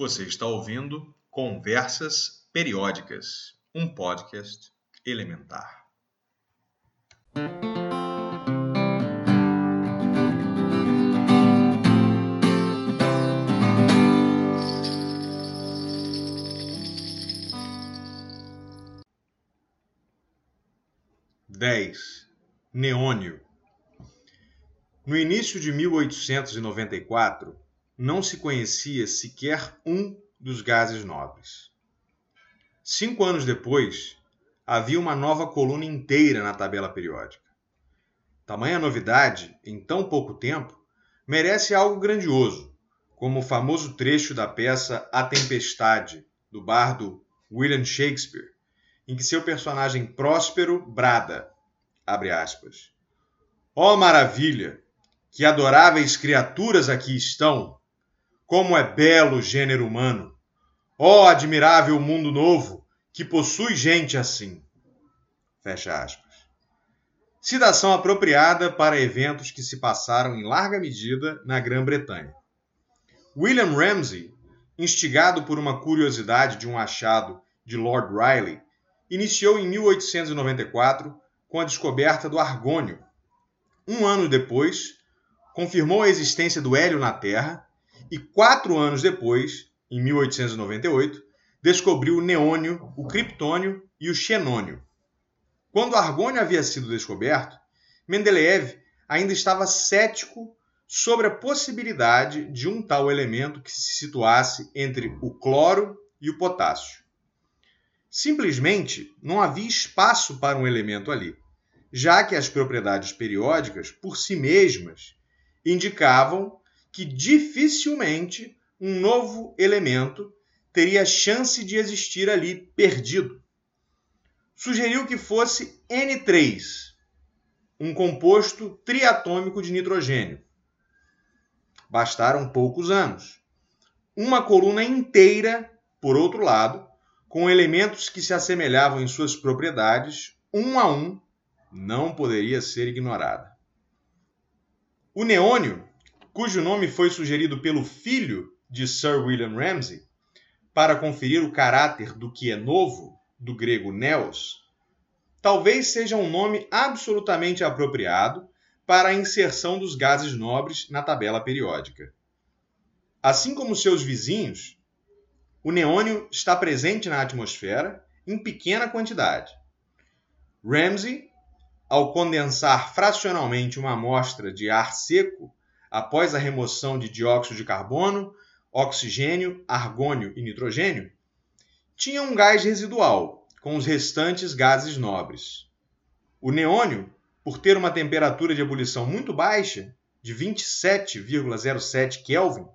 Você está ouvindo Conversas Periódicas, um podcast elementar. Dez. Neônio. No início de 1894, não se conhecia sequer um dos gases nobres. Cinco anos depois, havia uma nova coluna inteira na tabela periódica. Tamanha novidade, em tão pouco tempo, merece algo grandioso, como o famoso trecho da peça A Tempestade, do bardo William Shakespeare, em que seu personagem próspero brada, abre aspas, Ó oh, maravilha! Que adoráveis criaturas aqui estão! Como é belo o gênero humano! Ó oh, admirável mundo novo que possui gente assim! Fecha aspas. Citação apropriada para eventos que se passaram em larga medida na Grã-Bretanha. William Ramsay, instigado por uma curiosidade de um achado de Lord Rayleigh, iniciou em 1894 com a descoberta do argônio. Um ano depois, confirmou a existência do hélio na Terra e quatro anos depois, em 1898, descobriu o neônio, o criptônio e o xenônio. Quando o argônio havia sido descoberto, Mendeleev ainda estava cético sobre a possibilidade de um tal elemento que se situasse entre o cloro e o potássio. Simplesmente não havia espaço para um elemento ali, já que as propriedades periódicas, por si mesmas, indicavam que dificilmente um novo elemento teria chance de existir ali perdido. Sugeriu que fosse N3, um composto triatômico de nitrogênio. Bastaram poucos anos. Uma coluna inteira, por outro lado, com elementos que se assemelhavam em suas propriedades, um a um, não poderia ser ignorada. O neônio cujo nome foi sugerido pelo filho de Sir William Ramsay, para conferir o caráter do que é novo, do grego neos, talvez seja um nome absolutamente apropriado para a inserção dos gases nobres na tabela periódica. Assim como seus vizinhos, o neônio está presente na atmosfera em pequena quantidade. Ramsay, ao condensar fracionalmente uma amostra de ar seco após a remoção de dióxido de carbono, oxigênio, argônio e nitrogênio, tinha um gás residual, com os restantes gases nobres. O neônio, por ter uma temperatura de ebulição muito baixa, de 27,07 Kelvin,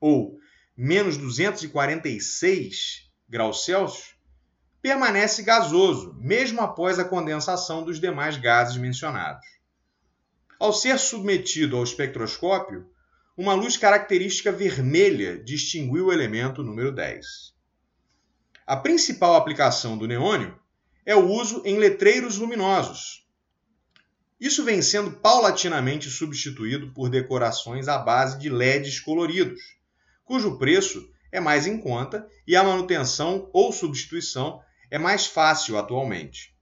ou menos 246 graus Celsius, permanece gasoso, mesmo após a condensação dos demais gases mencionados. Ao ser submetido ao espectroscópio, uma luz característica vermelha distinguiu o elemento número 10. A principal aplicação do neônio é o uso em letreiros luminosos. Isso vem sendo paulatinamente substituído por decorações à base de LEDs coloridos, cujo preço é mais em conta e a manutenção ou substituição é mais fácil atualmente.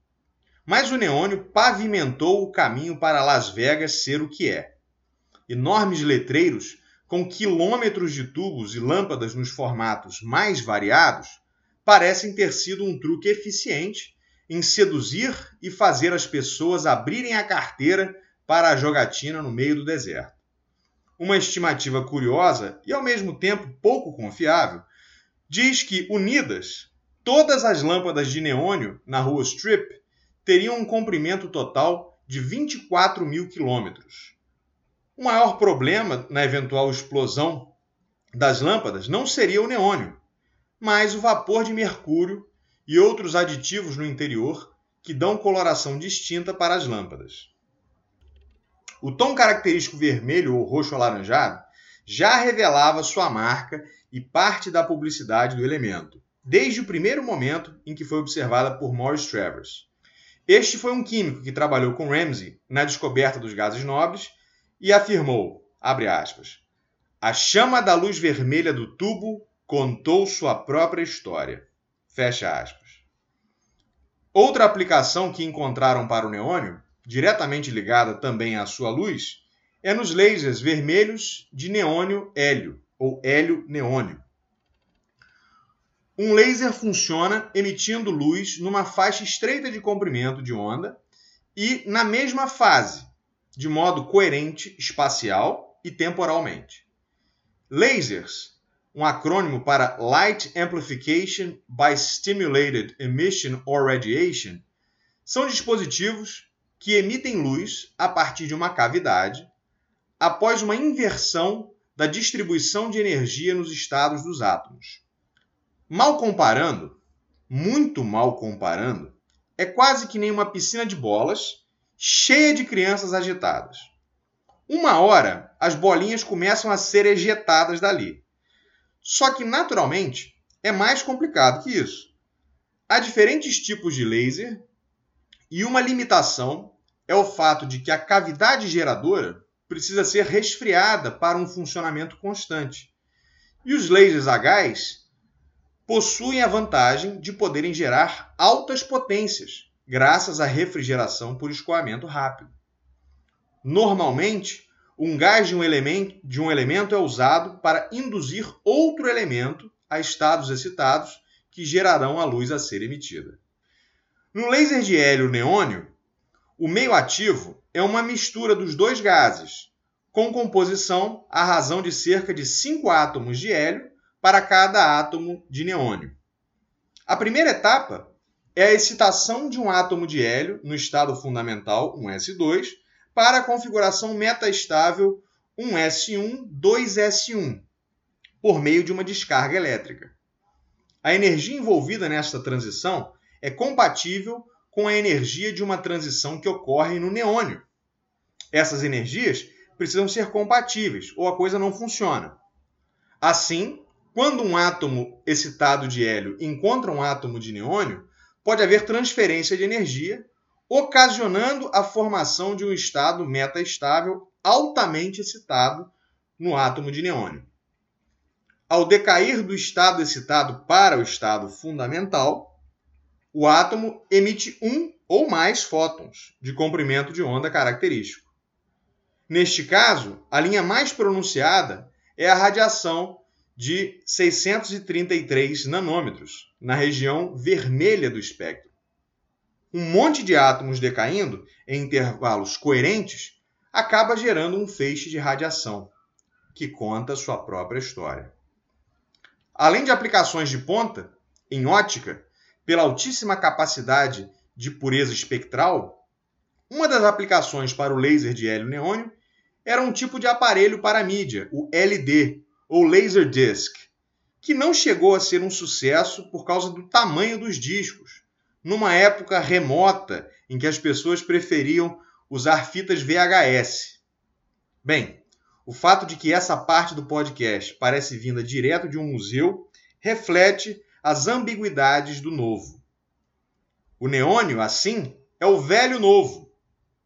Mas o neônio pavimentou o caminho para Las Vegas ser o que é. Enormes letreiros com quilômetros de tubos e lâmpadas nos formatos mais variados parecem ter sido um truque eficiente em seduzir e fazer as pessoas abrirem a carteira para a jogatina no meio do deserto. Uma estimativa curiosa e ao mesmo tempo pouco confiável diz que, unidas, todas as lâmpadas de neônio na rua Strip teriam um comprimento total de 24 mil quilômetros. O maior problema na eventual explosão das lâmpadas não seria o neônio, mas o vapor de mercúrio e outros aditivos no interior que dão coloração distinta para as lâmpadas. O tom característico vermelho ou roxo alaranjado já revelava sua marca e parte da publicidade do elemento, desde o primeiro momento em que foi observada por Morris Travers. Este foi um químico que trabalhou com Ramsay na descoberta dos gases nobres e afirmou, aspas, a chama da luz vermelha do tubo contou sua própria história. Fecha aspas. Outra aplicação que encontraram para o neônio, diretamente ligada também à sua luz, é nos lasers vermelhos de neônio hélio, ou hélio neônio. Um laser funciona emitindo luz numa faixa estreita de comprimento de onda e na mesma fase, de modo coerente espacial e temporalmente. Lasers, um acrônimo para Light Amplification by Stimulated Emission or Radiation, são dispositivos que emitem luz a partir de uma cavidade após uma inversão da distribuição de energia nos estados dos átomos. Mal comparando, muito mal comparando, é quase que nem uma piscina de bolas cheia de crianças agitadas. Uma hora, as bolinhas começam a ser ejetadas dali. Só que, naturalmente, é mais complicado que isso. Há diferentes tipos de laser e uma limitação é o fato de que a cavidade geradora precisa ser resfriada para um funcionamento constante. E os lasers a gás possuem a vantagem de poderem gerar altas potências, graças à refrigeração por escoamento rápido. Normalmente, um gás de um, elemento, de um elemento é usado para induzir outro elemento a estados excitados que gerarão a luz a ser emitida. No laser de hélio neônio, o meio ativo é uma mistura dos dois gases, com composição à razão de cerca de 5 átomos de hélio para cada átomo de neônio. A primeira etapa é a excitação de um átomo de hélio no estado fundamental, 1s2, para a configuração metaestável 1s1, 2s1, por meio de uma descarga elétrica. A energia envolvida nesta transição é compatível com a energia de uma transição que ocorre no neônio. Essas energias precisam ser compatíveis ou a coisa não funciona. Assim, quando um átomo excitado de hélio encontra um átomo de neônio, pode haver transferência de energia, ocasionando a formação de um estado metaestável altamente excitado no átomo de neônio. Ao decair do estado excitado para o estado fundamental, o átomo emite um ou mais fótons de comprimento de onda característico. Neste caso, a linha mais pronunciada é a radiação de 633 nanômetros, na região vermelha do espectro. Um monte de átomos decaindo em intervalos coerentes acaba gerando um feixe de radiação, que conta sua própria história. Além de aplicações de ponta, em ótica, pela altíssima capacidade de pureza espectral, uma das aplicações para o laser de hélio neônio era um tipo de aparelho para mídia, o LD, ou Laserdisc, que não chegou a ser um sucesso por causa do tamanho dos discos, numa época remota em que as pessoas preferiam usar fitas VHS. Bem, o fato de que essa parte do podcast parece vinda direto de um museu reflete as ambiguidades do novo. O neônio, assim, é o velho novo,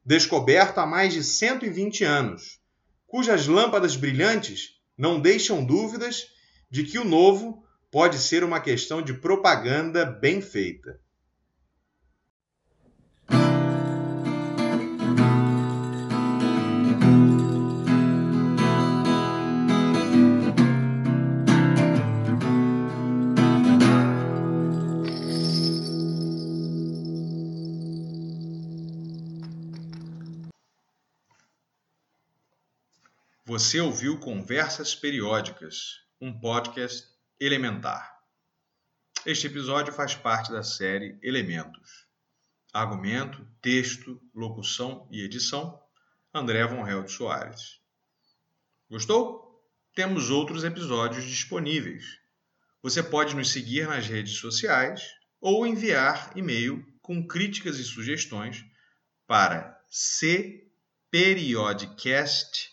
descoberto há mais de 120 anos, cujas lâmpadas brilhantes não deixam dúvidas de que o novo pode ser uma questão de propaganda bem feita. Você ouviu Conversas Periódicas, um podcast elementar. Este episódio faz parte da série Elementos. Argumento, texto, locução e edição, André Von Held Soares. Gostou? Temos outros episódios disponíveis. Você pode nos seguir nas redes sociais ou enviar e-mail com críticas e sugestões para cperiodcast.com